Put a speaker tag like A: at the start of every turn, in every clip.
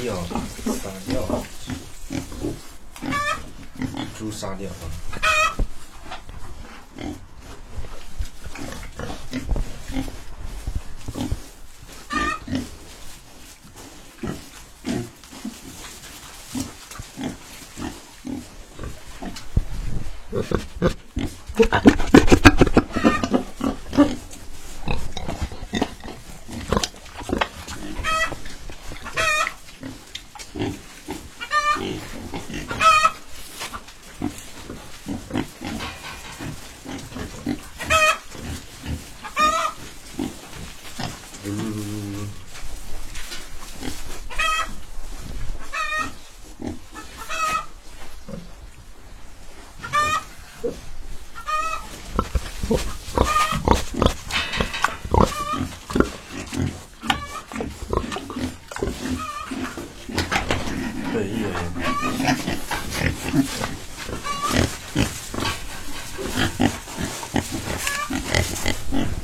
A: 没有，撒尿，猪撒尿啊。Absolutely. 对，一人。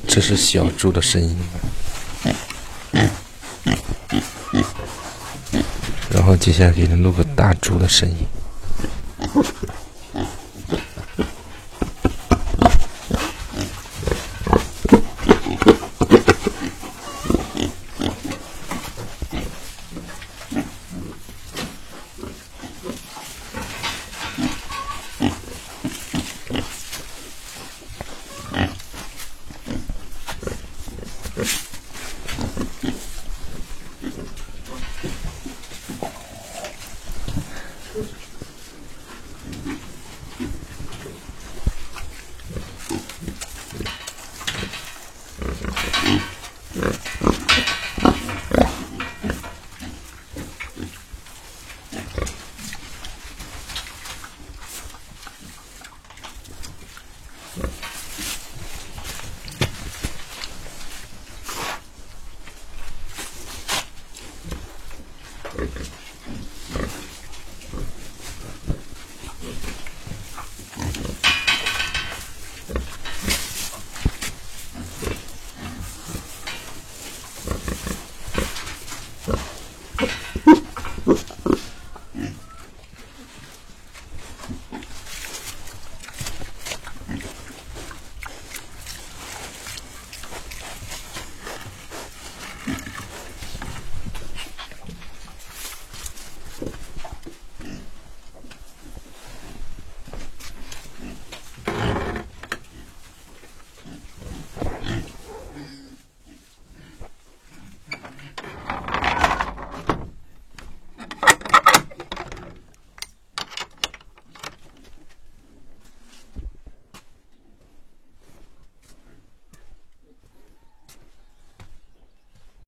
A: 这是小猪的声音。然后接下来给你录个大猪的声音。Okay.